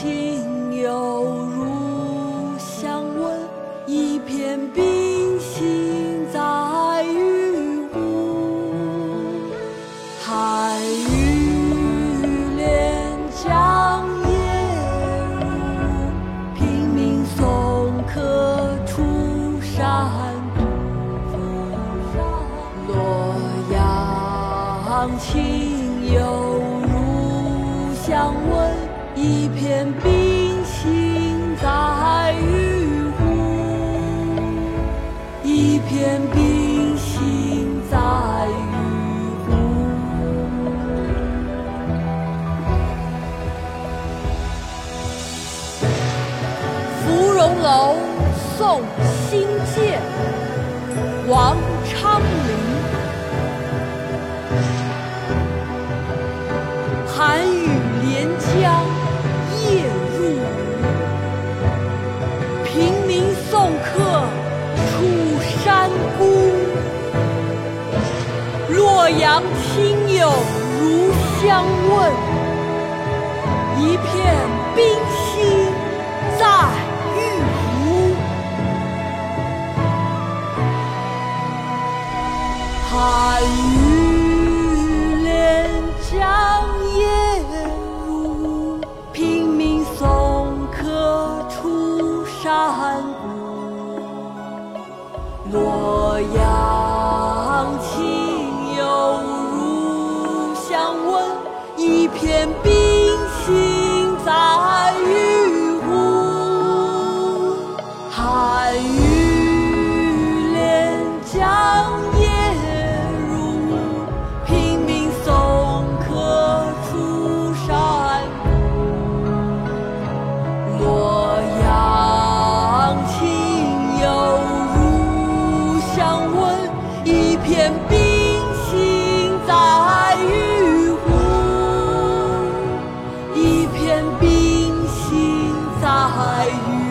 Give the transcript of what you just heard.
情犹如相问，一片冰心在玉壶。寒雨连江夜入，平明送客出山谷。洛阳情犹如相问，一片冰心在玉壶，一片冰心在玉壶。芙蓉楼送辛渐，王昌阳亲友如相问，一片冰心在玉壶。寒雨连江夜入，平明送客出山谷。洛片冰心在玉壶，一片冰心在玉